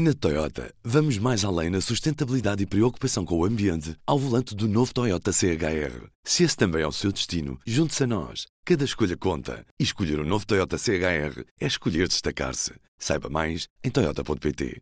Na Toyota, vamos mais além na sustentabilidade e preocupação com o ambiente ao volante do novo Toyota CHR. Se esse também é o seu destino, junte-se a nós. Cada escolha conta. E escolher o um novo Toyota CHR é escolher destacar-se. Saiba mais em Toyota.pt.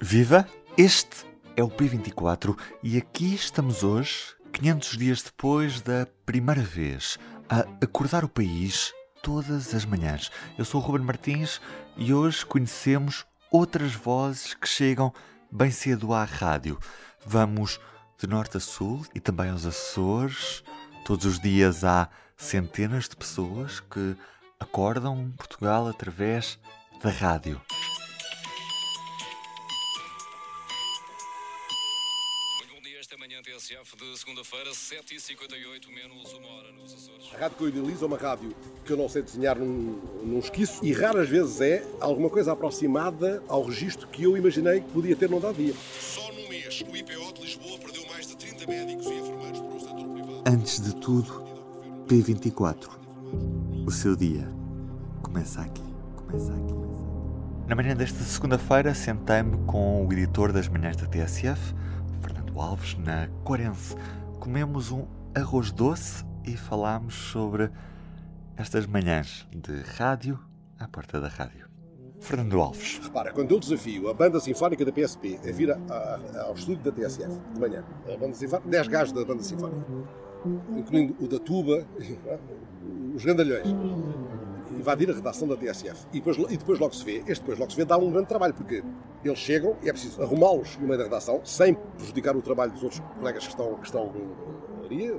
Viva! Este é o P24 e aqui estamos hoje, 500 dias depois da primeira vez, a acordar o país todas as manhãs. Eu sou o Ruben Martins e hoje conhecemos outras vozes que chegam bem cedo à rádio. Vamos de norte a sul e também aos Açores. Todos os dias há centenas de pessoas que acordam Portugal através da rádio. Segunda-feira, 7h58, menos uma hora nos Açores. A rádio que eu idealizo é uma rádio que eu não sei desenhar num, num esquiço e raras vezes é alguma coisa aproximada ao registro que eu imaginei que podia ter num dado dia. Só num mês, o IPO de Lisboa perdeu mais de 30 médicos e enfermeiros para o setor privado. Antes de tudo, P24. O seu dia começa aqui. Começa aqui. Na manhã desta segunda-feira, sentei-me com o editor das manhãs da TSF, Alves, na Quarense. Comemos um arroz doce e falámos sobre estas manhãs de rádio à porta da rádio. Fernando Alves. Repara, quando eu desafio a banda sinfónica da PSP a vir a, a, ao estúdio da TSF de manhã, a banda sinfónica, 10 gajos da banda sinfónica, incluindo o da tuba, os grandalhões, invadir a redação da TSF e depois, e depois logo se vê, este depois logo se vê dá um grande trabalho, porque eles chegam e é preciso arrumá-los no meio da redação, sem prejudicar o trabalho dos outros colegas que estão, que estão ali.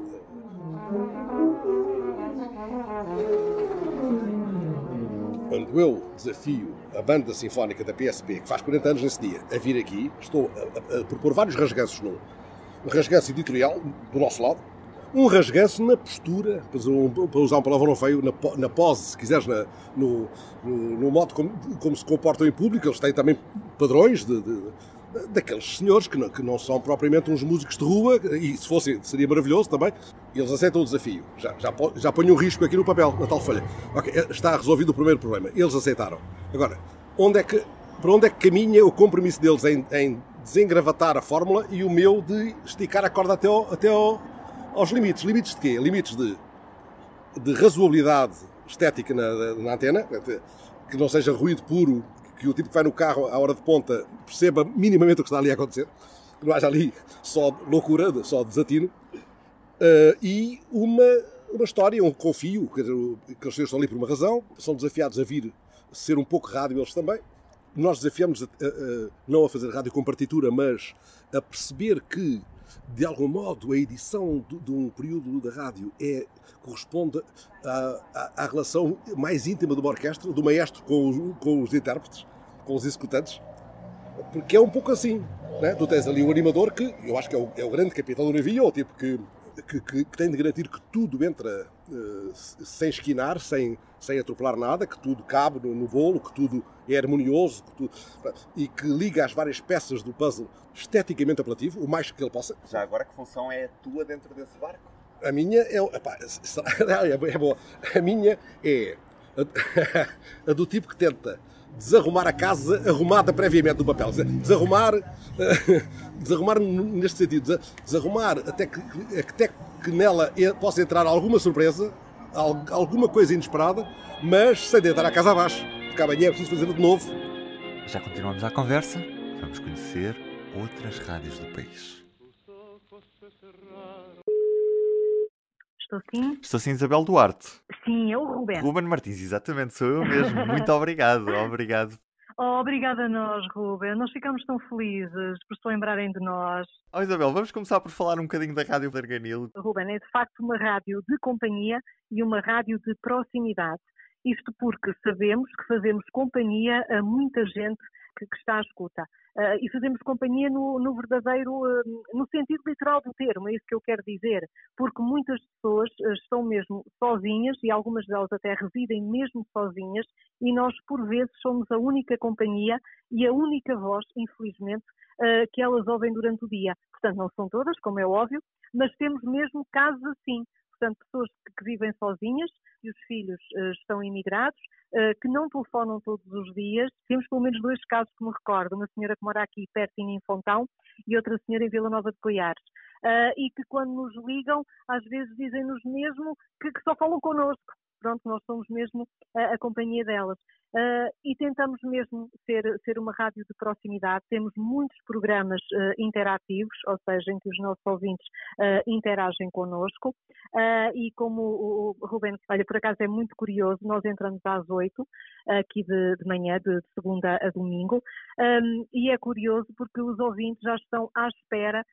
Quando eu desafio a banda sinfónica da PSP, que faz 40 anos nesse dia, a vir aqui, estou a, a, a propor vários rasganços num um rasganço editorial do nosso lado, um rasganço na postura, para usar um palavrão feio, na, na pose, se quiseres, na, no, no, no, modo como, como, se comportam em público. Eles têm também padrões de, de, daqueles senhores que não, que não são propriamente uns músicos de rua, e se fossem, seria maravilhoso também. Eles aceitam o desafio. Já, já, já ponho um risco aqui no papel, na tal folha. Okay, está resolvido o primeiro problema. Eles aceitaram. Agora, onde é que, para onde é que caminha o compromisso deles em, em desengravatar a fórmula e o meu de esticar a corda até ao, até ao aos limites. Limites de quê? Limites de, de razoabilidade estética na, na antena, que não seja ruído puro, que o tipo que vai no carro à hora de ponta perceba minimamente o que está ali a acontecer, que não haja ali só loucura, só desatino, uh, e uma, uma história, um confio, que, que eles estão ali por uma razão, são desafiados a vir ser um pouco rádio eles também. Nós desafiamos a, a, a, não a fazer rádio com partitura, mas a perceber que de algum modo, a edição de, de um período da rádio é, corresponde à, à, à, relação mais íntima de uma orquestra, do maestro com os, com os intérpretes, com os executantes, porque é um pouco assim. Né? Tu tens ali um animador que, eu acho que é o, é o grande capitão do navio, o tipo que que, que, que, tem de garantir que tudo entra uh, sem esquinar, sem, sem atropelar nada, que tudo cabe no, no bolo, que tudo é harmonioso que tudo, e que liga as várias peças do puzzle esteticamente apelativo, o mais que ele possa. Já agora, que função é a tua dentro desse barco? A minha é. Epá, é, boa. A minha é a do tipo que tenta desarrumar a casa arrumada previamente no papel. Desarrumar, desarrumar neste sentido, desarrumar até que, até que nela possa entrar alguma surpresa, alguma coisa inesperada, mas sem deitar a casa abaixo, porque amanhã é preciso fazer de novo. Já continuamos a conversa, vamos conhecer outras rádios do país. Estou sim? Estou sim, Isabel Duarte. Sim, eu, Ruben. Ruben Martins, exatamente, sou eu mesmo. Muito obrigado, obrigado. Oh, obrigada a nós, Ruben. Nós ficamos tão felizes por se lembrarem de nós. Oh, Isabel, vamos começar por falar um bocadinho da Rádio Verganil. Ruben, é de facto uma rádio de companhia e uma rádio de proximidade. Isto porque sabemos que fazemos companhia a muita gente que, que está à escuta. Uh, e fazemos companhia no, no verdadeiro, uh, no sentido literal do termo, é isso que eu quero dizer, porque muitas pessoas uh, estão mesmo sozinhas e algumas delas até residem mesmo sozinhas e nós, por vezes, somos a única companhia e a única voz, infelizmente, que elas ouvem durante o dia. Portanto, não são todas, como é óbvio, mas temos mesmo casos assim. Portanto, pessoas que, vivem sozinhas e os filhos uh, estão imigrados, uh, que não telefonam todos os dias. Temos pelo menos dois casos que me recordo, uma senhora que mora aqui perto em Fontão e outra senhora em Vila Nova de Coiares. Uh, e que quando nos ligam, às vezes dizem-nos mesmo que, que só falam connosco, pronto, nós somos mesmo a, a companhia delas. Uh, e tentamos mesmo ser, ser uma rádio de proximidade. Temos muitos programas uh, interativos, ou seja, em que os nossos ouvintes uh, interagem connosco. e como o, o Ruben, olha, por acaso é muito curioso, nós entramos às oito, aqui de, de, manhã, de, segunda a domingo, um, e é curioso porque os ouvintes já estão à espera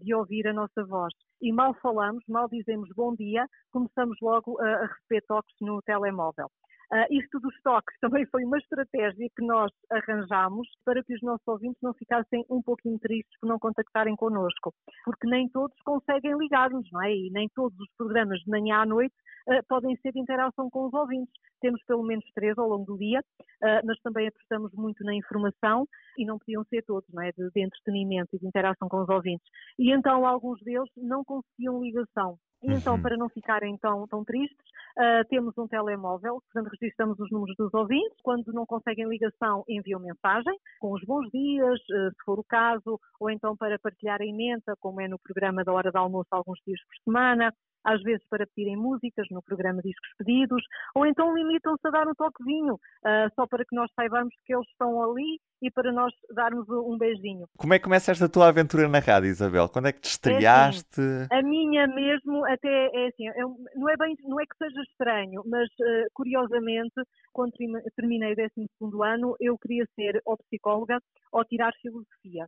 de ouvir a nossa voz. E mal falamos, mal dizemos bom dia, começamos logo a, receber toques no telemóvel. Uh, isto dos toques também foi uma estratégia que nós arranjámos para que os nossos ouvintes não ficassem um pouquinho tristes por não contactarem connosco, porque nem todos conseguem ligar-nos, não é? E nem todos os programas de manhã à noite uh, podem ser de interação com os ouvintes. Temos pelo menos três ao longo do dia, uh, mas também apostamos muito na informação e não podiam ser todos, não é? De, de entretenimento e de interação com os ouvintes. E então alguns deles não conseguiam ligação. E então, uhum. para não ficarem tão, tão tristes, uh, temos um telemóvel, portanto, registramos os números dos ouvintes. Quando não conseguem ligação, enviam mensagem com os bons dias, uh, se for o caso, ou então para partilhar a emenda, como é no programa da hora de almoço, alguns dias por semana às vezes para pedirem músicas no programa Discos Pedidos, ou então limitam-se a dar um toquezinho, uh, só para que nós saibamos que eles estão ali e para nós darmos um beijinho. Como é que começa esta tua aventura na rádio, Isabel? Quando é que te estreaste? É assim, a minha mesmo, até é assim, é, não, é bem, não é que seja estranho, mas uh, curiosamente, quando terminei o 12 ano, eu queria ser ou psicóloga ou tirar filosofia.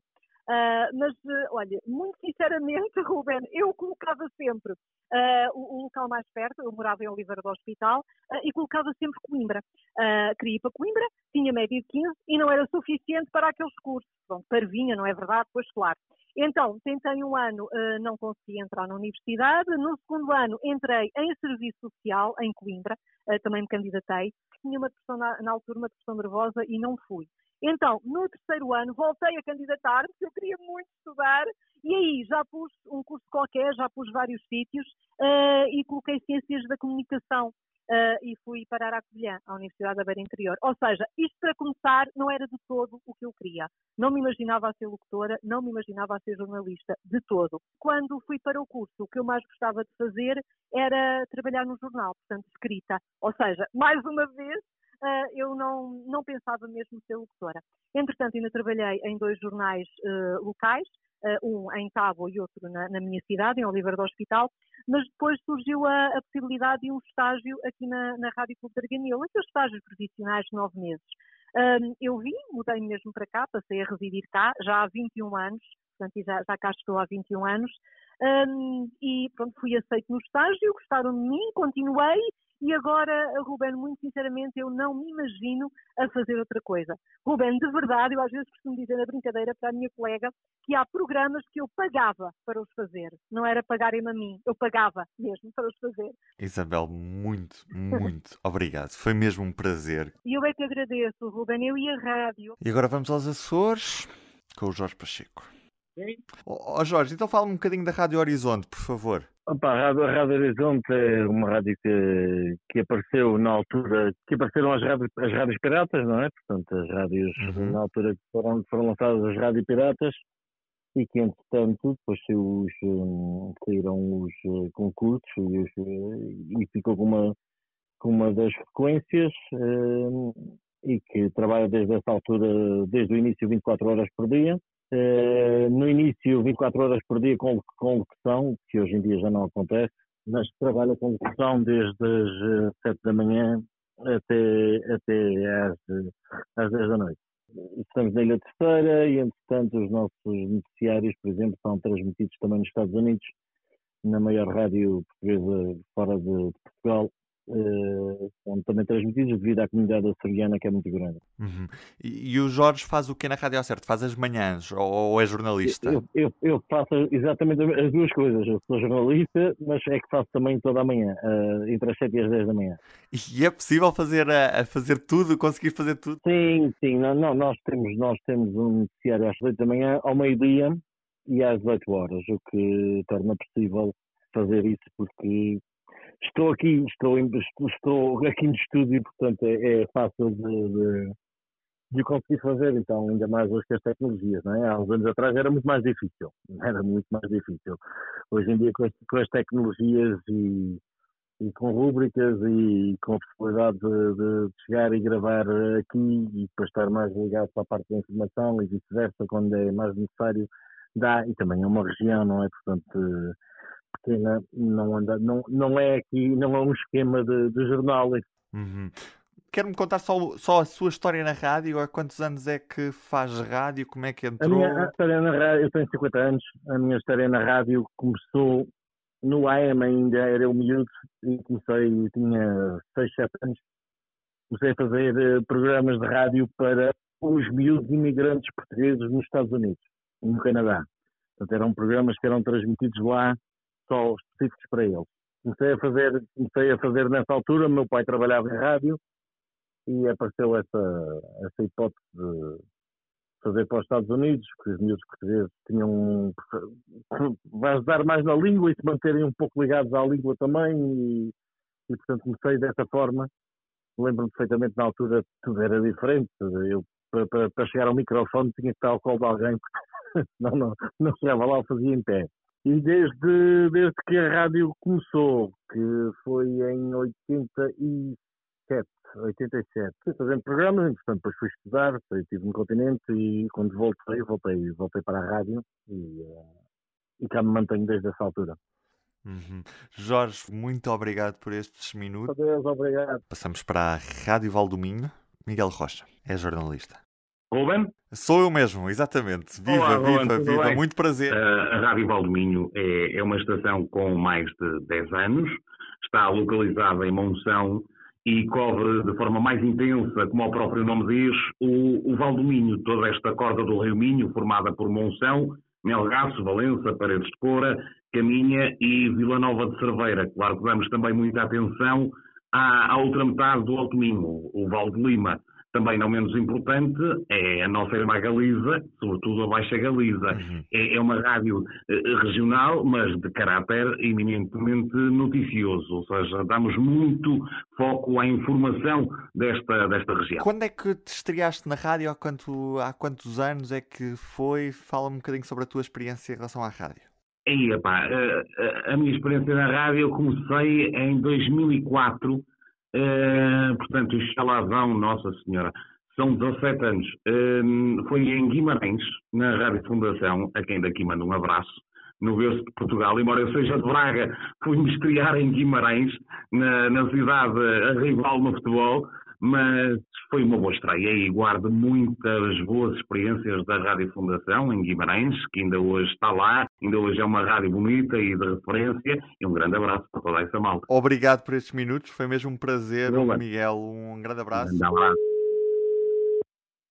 Uh, mas, uh, olha, muito sinceramente, Ruben, eu colocava sempre uh, o, o, local mais perto, eu morava em Oliveira do Hospital, e colocava sempre Coimbra. queria ir para Coimbra, tinha média de 15 e não era suficiente para aqueles cursos. Pronto, parvinha, não é verdade? Pois claro. Então, tentei um ano, não consegui entrar na universidade. No segundo ano, entrei em serviço social em Coimbra, também me candidatei. Tinha uma depressão na, na altura, uma depressão nervosa e não fui. Então, no terceiro ano, voltei a candidatar, porque eu queria muito estudar, e aí já pus um curso qualquer, já pus vários sítios, uh, e coloquei Ciências da Comunicação. Uh, e fui parar à Covilhã, à Universidade da Beira Interior. Ou seja, isto para começar não era de todo o que eu queria. Não me imaginava a ser locutora, não me imaginava a ser jornalista, de todo. Quando fui para o curso, o que eu mais gostava de fazer era trabalhar no jornal, portanto, escrita. Ou seja, mais uma vez, eu não, não pensava mesmo ser locutora. Entretanto, ainda trabalhei em dois jornais uh, locais, uh, um em Tábua e outro na, na, minha cidade, em Oliveira do Hospital, mas depois surgiu a, a possibilidade de um estágio aqui na, na Rádio Clube de Arganil, aqueles estágios profissionais de nove meses. eu vim, mudei mesmo para cá, passei a residir cá, já há 21 anos, portanto já, já cá estou há 21 anos, um, e pronto, fui aceito no estágio, gostaram de mim, continuei e agora, Ruben, muito sinceramente, eu não me imagino a fazer outra coisa. Ruben, de verdade, eu às vezes costumo dizer na brincadeira para a minha colega que há programas que eu pagava para os fazer. Não era pagarem-me a mim, eu pagava mesmo para os fazer. Isabel, muito, muito obrigado. Foi mesmo um prazer. E eu é que agradeço, Ruben, eu e a rádio. E agora vamos aos Açores com o Jorge Pacheco. Ó oh, Jorge, então fala um bocadinho da Rádio Horizonte, por favor. Opa, a Rádio, a Rádio Horizonte é uma rádio que, que apareceu na altura, que apareceram as rádios, as rádios piratas, não é? Portanto, as rádios uhum. na altura que foram, foram lançadas as rádios piratas e que entretanto depois os, um, saíram os uh, concursos e, os, uh, e, ficou com uma, com uma das frequências uh, e que trabalha desde essa altura, desde o início 24 horas por dia Uh, no início, 24 horas por dia com, com locução, que hoje em dia já não acontece, mas trabalha com locução desde as 7 eh, da manhã até, até às, às 10 da noite. Estamos na Ilha Terceira e, entretanto, os nossos noticiários, por exemplo, são transmitidos também nos Estados Unidos, na maior rádio portuguesa fora de, de Portugal, uh, são também transmitidos devido à comunidade açoriana que é muito grande. Uhum. E, e, o Jorge faz o que na Rádio Certo? Faz as manhãs ou, ou é jornalista? Eu, eu, eu, faço exatamente as duas coisas. Eu sou jornalista, mas é que faço também toda a manhã, uh, entre as 7 e as 10 da manhã. E é possível fazer, a, a fazer tudo, conseguir fazer tudo? Sim, sim. Não, não, nós, temos, nós temos um noticiário às 8 da manhã, ao meio-dia e às 18 horas, o que torna possível fazer isso porque estou aqui, estou, estou, estou aqui no estúdio, portanto é, é fácil de, de, de, conseguir fazer, então ainda mais hoje que as tecnologias, não é? Há uns anos atrás era muito mais difícil, era muito mais difícil. Hoje em dia com as, com as tecnologias e, e, com rúbricas e com a possibilidade de, de, chegar e gravar aqui e depois estar mais ligado para a parte da informação e vice-versa quando é mais necessário, dá, e também é uma região, não é? Portanto pequena, não, anda, não, não é aqui, não é um esquema de, de jornal. Uhum. Quer-me contar só, só a sua história na rádio? Há quantos anos é que faz rádio? Como é que entrou? A minha história na rádio, eu tenho 50 anos, a minha história na rádio começou no AM ainda, era eu miúdo, e comecei, tinha 6, 7 anos, comecei a fazer eh, programas de rádio para os miúdos imigrantes portugueses nos Estados Unidos, no Canadá. Portanto, eram programas que eram transmitidos lá só específicos para eles. Comecei a fazer, comecei a fazer nessa altura, meu pai trabalhava em rádio e apareceu essa, essa hipótese de fazer para os Estados Unidos, porque os miúdos portugueses tinham vais dar mais na língua e se manterem um pouco ligados à língua também e, e portanto comecei dessa forma. Lembro-me perfeitamente na altura tudo era diferente. Eu para, para, para, chegar ao microfone tinha que estar ao colo de alguém, não, não, não chegava lá, fazia em pé. E desde, desde que a rádio começou, que foi em 87, 87, fui fazendo programas, portanto depois fui estudar, depois estive no continente e quando voltei, voltei, voltei para a rádio e, uh, e cá me mantenho desde essa altura. Uhum. Jorge, muito obrigado por estes minutos. Adeus, obrigado. Passamos para a Rádio Valdominho. Miguel Rocha é jornalista. Ruben? Sou eu mesmo, exatamente. Viva, Olá, viva, Ruben, viva. Bem? Muito prazer. A Rádio Valdominho é, é, uma estação com mais de 10 anos, está localizada em Monção e cobre de forma mais intensa, como o próprio nome diz, o, o Valdominho, toda esta corda do Rio Minho, formada por Monção, Melgaço, Valença, Paredes de Coura, Caminha e Vila Nova de Cerveira. Claro que damos também muita atenção à, à outra metade do Alto Minho, o Val de Lima. Também não menos importante é a nossa irmã Galiza, sobretudo a Baixa Galiza. Uhum. É, é, uma rádio eh, regional, mas de caráter eminentemente noticioso, ou seja, damos muito foco à informação desta, desta região. Quando é que te estreaste na rádio? Há, quanto, há quantos anos é que foi? Fala-me um bocadinho sobre a tua experiência em relação à rádio. Aí, epá, a, eh, a, a minha experiência na rádio eu comecei em 2004 Uh, portanto, lá vão, Nossa Senhora, são 17 anos. Uh, foi em Guimarães, na Rádio Fundação, a quem daqui mando um abraço, no berço de Portugal, embora eu seja de Braga, fui-me estrear em Guimarães, na, na cidade a rival no futebol, mas foi uma boa estreia e guardo muitas boas experiências da Rádio Fundação em Guimarães, que ainda hoje está lá, ainda hoje é uma rádio bonita e de referência, e um grande abraço para toda essa malta. Obrigado por estes minutos, foi mesmo um prazer, Miguel, um grande abraço. Um grande abraço.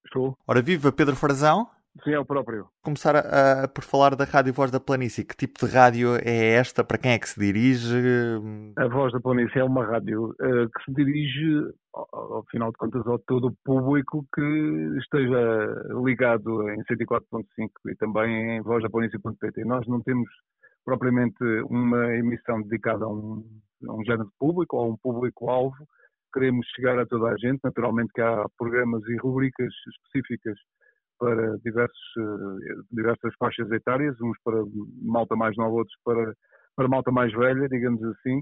Estou. Ora viva, Pedro Farazão. Sim, é o próprio. Começar a, a, por falar da Rádio Voz da Planície. Que tipo de rádio é esta? Para quem é que se dirige? A Voz da Planície é uma rádio uh, que se dirige, ao, ao, final de contas, ao todo o público que esteja ligado em 104.5 e também em vozdaplanície.pt. Nós não temos propriamente uma emissão dedicada a um, a um género de público ou a um público-alvo. Queremos chegar a toda a gente. Naturalmente que há programas e rubricas específicas para diversos, eh, diversas faixas etárias, uns para malta mais nova, outros para, para malta mais velha, digamos assim,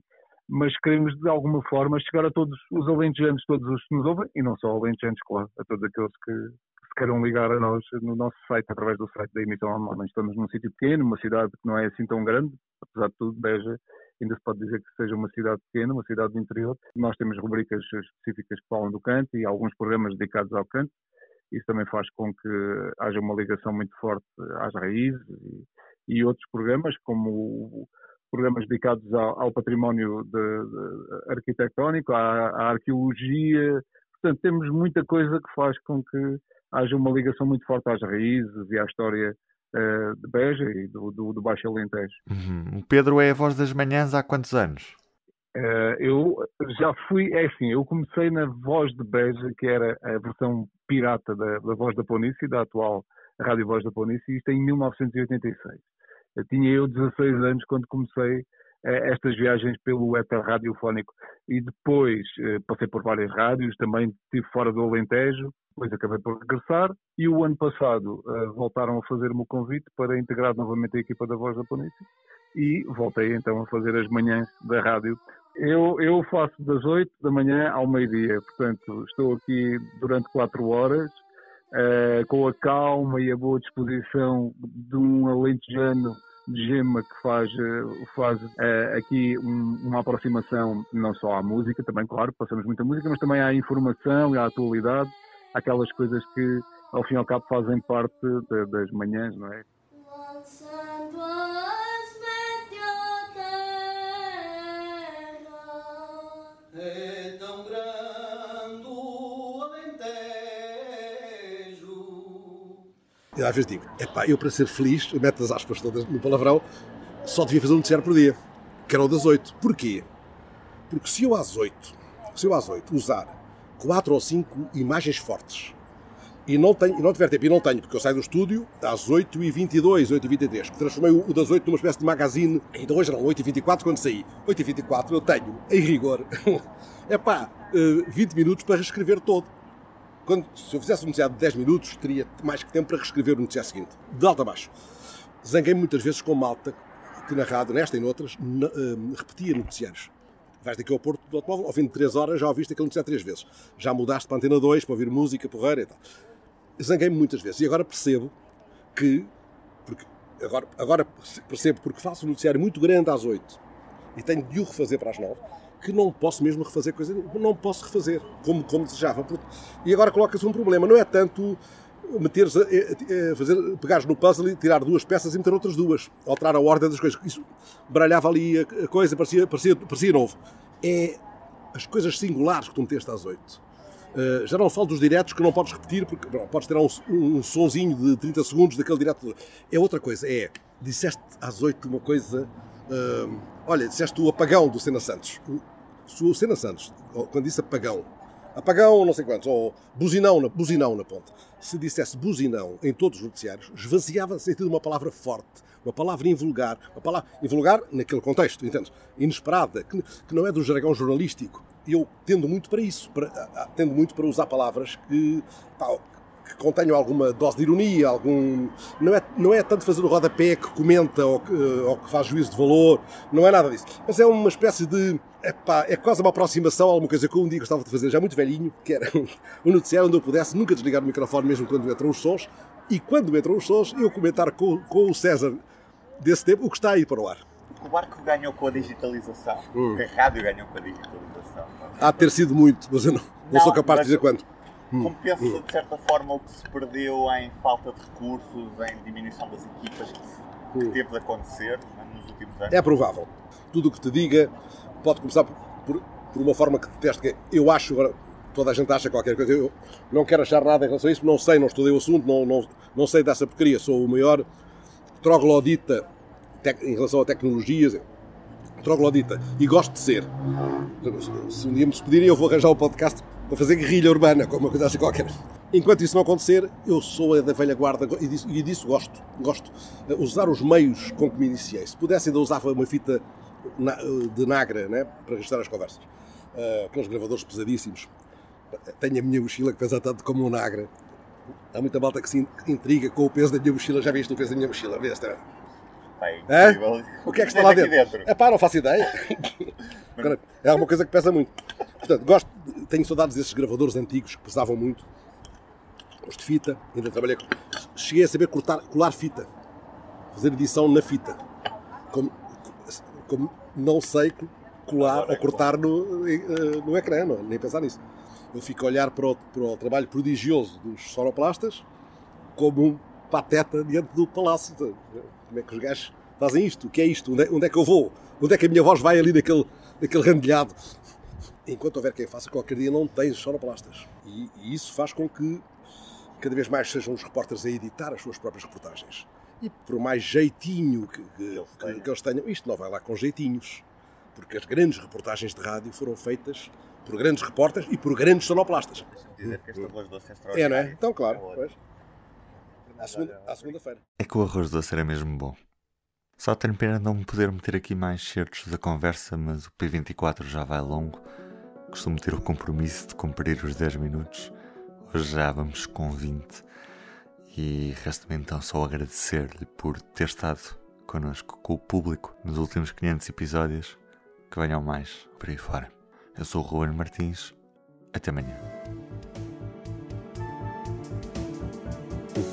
mas queremos de alguma forma chegar a todos os alentejanos, todos os que nos ouvem, e não só alentejanos, claro, a todos aqueles que, que se queiram ligar a nós no nosso site, através do site da emissão online. Estamos num sítio pequeno, uma cidade que não é assim tão grande, apesar de tudo, Beja ainda se pode dizer que seja uma cidade pequena, uma cidade do interior. Nós temos rubricas específicas que falam do canto e alguns programas dedicados ao canto. Isso também faz com que haja uma ligação muito forte às raízes e, e outros programas, como programas dedicados ao, ao património de, de arquitetónico, à, à, arqueologia. Portanto, temos muita coisa que faz com que haja uma ligação muito forte às raízes e à história uh, de Beja e do, do, do Baixo Alentejo. Uhum. O Pedro é a voz das manhãs há quantos anos? Uh, eu já fui, é assim, eu comecei na Voz de Beja, que era a versão pirata da, da Voz da Planície, da atual Rádio Voz da Planície, isto em 1986. Eu tinha eu 16 anos quando comecei eh, estas viagens pelo éter radiofónico. E depois eh, passei por várias rádios, também estive fora do Alentejo, depois acabei por regressar e o ano passado uh, voltaram a fazer-me o convite para integrar novamente a equipa da Voz da Planície e voltei então a fazer as manhãs da rádio. Eu, eu faço das 8 da manhã ao meio-dia, portanto estou aqui durante 4 horas uh, com a calma e a boa disposição de um alentejano de gema que faz, eh, faz uh, aqui um, uma aproximação não só à música, também claro, passamos muita música, mas também à informação e à atualidade aquelas coisas que, ao fim e ao cabo, fazem parte de, das manhãs, não é? É tão grande o Alentejo. E às vezes digo, epá, eu para ser feliz, meto as aspas todas no palavrão, só devia fazer um noticiário por dia, que era o das 8. Porquê? Porque se eu às 8, se eu às 8 usar quatro ou cinco imagens fortes. E não, tenho, e não tiver tempo, e não tenho, porque eu saio do estúdio às 8h22, 8h23, que transformei o das 8 numa espécie de magazine. Ainda hoje eram 8h24 quando saí. 8h24 eu tenho, em rigor, é pá, 20 minutos para reescrever todo. Quando, se eu fizesse um noticiário de 10 minutos, teria mais que tempo para reescrever o noticiário seguinte. De alto a baixo. Zanguei muitas vezes com malta que na nesta e noutras, repetia noticiários vais daqui ao Porto do automóvel, ao fim de 3 horas já ouviste aquele noticiário 3 vezes. Já mudaste para a antena 2 para ouvir música, porreira e tal. Zanguei-me muitas vezes e agora percebo que, porque agora, agora percebo porque faço um noticiário muito grande às 8 e tenho de o refazer para as 9, que não posso mesmo refazer coisa, não posso refazer como, como desejava. E agora coloca-se um problema, não é tanto meteres fazer, pegares no puzzle e tirar duas peças e meter outras duas, alterar a ordem das coisas. Isso baralhava ali a, coisa, parecia, parecia, parecia novo. É as coisas singulares que tu meteste às oito. Uh, já não falo dos diretos que não podes repetir, porque bom, podes tirar um, um, um sonzinho de 30 segundos daquele direto. É outra coisa, é, disseste às oito uma coisa, uh, olha, disseste o apagão do Sena Santos. O, Sena Santos, quando disse apagão, apagão não sei quantos, ou buzinão na, buzinão na ponte. Se dissesse buzinão em todos os noticiários, esvaziava sentido uma palavra forte, uma palavra invulgar, uma palavra invulgar naquele contexto, entendes? Inesperada, que, que não é do jargão jornalístico. Eu tendo muito para isso, para, tendo muito para usar palavras que, pá, que contenham alguma dose de ironia, algum. Não é, não é tanto fazer o rodapé que comenta ou que, ou que faz juízo de valor, não é nada disso. Mas é uma espécie de. Epá, é quase uma aproximação a alguma coisa que eu um dia gostava de fazer, já muito velhinho, que era um noticiário onde eu pudesse nunca desligar o microfone, mesmo quando entram os sons, e quando entram os sons, eu comentar com, com o César desse tempo o que está aí para o ar. O barco ganhou com a digitalização, hum. a rádio ganhou com a digitalização. Há de ter sido muito, mas eu não, não, não sou capaz de dizer quanto. Hum. Compensa, hum. de certa forma, o que se perdeu em falta de recursos, em diminuição das equipas que, se, que hum. teve de acontecer né, nos últimos anos? É provável. Tudo o que te diga pode começar por, por uma forma que deteste, que eu acho, agora toda a gente acha qualquer coisa, eu não quero achar nada em relação a isso, não sei, não estudei o assunto, não, não, não sei dessa porcaria, sou o maior troglodita em relação a tecnologias, troglodita, e gosto de ser. Se um dia me despedirem, eu vou arranjar o um podcast para fazer guerrilha urbana, como uma coisa assim qualquer. Enquanto isso não acontecer, eu sou a da velha guarda e disso, e disso gosto. Gosto. Usar os meios com que me iniciei. Se pudesse, ainda usava uma fita de Nagra né, para registrar as conversas. Uh, aqueles gravadores pesadíssimos. Tenho a minha mochila que pesa tanto como um Nagra. Há muita malta que se intriga com o peso da minha mochila. Já viste o peso da minha mochila? É? O que é que está lá dentro? dentro? É pá, não faço ideia. é alguma coisa que pesa muito. Portanto, gosto, tenho saudades desses gravadores antigos que pesavam muito. Os de fita, ainda trabalhei. Cheguei a saber cortar, colar fita, fazer edição na fita. Como, como não sei colar ou cortar no, eh, no ecrã, não, nem pensar nisso. Eu fico a olhar para o, para o trabalho prodigioso dos sonoplastas como um pateta diante do palácio. Como é que os gajos fazem isto? O que é isto? Onde é, onde é que eu vou? Onde é que a minha voz vai ali naquele, naquele rendilhado? enquanto houver quem faça, qualquer dia não tens sonoplastas. E, e isso faz com que cada vez mais sejam os repórteres a editar as suas próprias reportagens. E por mais jeitinho que, que, eles, que, que eles tenham, isto não vai lá com jeitinhos. Porque as grandes reportagens de rádio foram feitas por grandes repórteres e por grandes sonoplastas. Dizer que esta voz doce é É, não é? Então, claro. À segunda-feira. é que o arroz doce era mesmo bom. Só tenho pena de não poder meter aqui mais certos da conversa, mas o P24 já vai longo. Costumo ter o compromisso de cumprir os 10 minutos. Hoje já vamos com 20. E resta-me então só agradecer-lhe por ter estado connosco, com o público, nos últimos 500 episódios. Que venham mais por aí fora. Eu sou o Ruben Martins. Até amanhã.